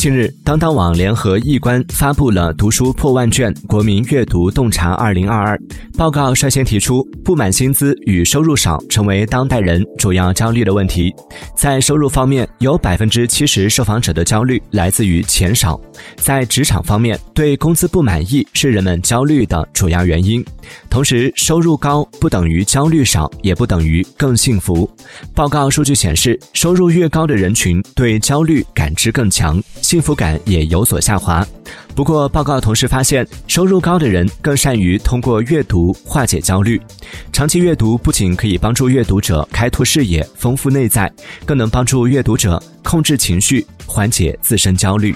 近日，当当网联合易观发布了《读书破万卷：国民阅读洞察二零二二》报告，率先提出不满薪资与收入少成为当代人主要焦虑的问题。在收入方面，有百分之七十受访者的焦虑来自于钱少；在职场方面，对工资不满意是人们焦虑的主要原因。同时，收入高不等于焦虑少，也不等于更幸福。报告数据显示，收入越高的人群对焦虑感知更强。幸福感也有所下滑。不过，报告同时发现，收入高的人更善于通过阅读化解焦虑。长期阅读不仅可以帮助阅读者开拓视野、丰富内在，更能帮助阅读者控制情绪、缓解自身焦虑。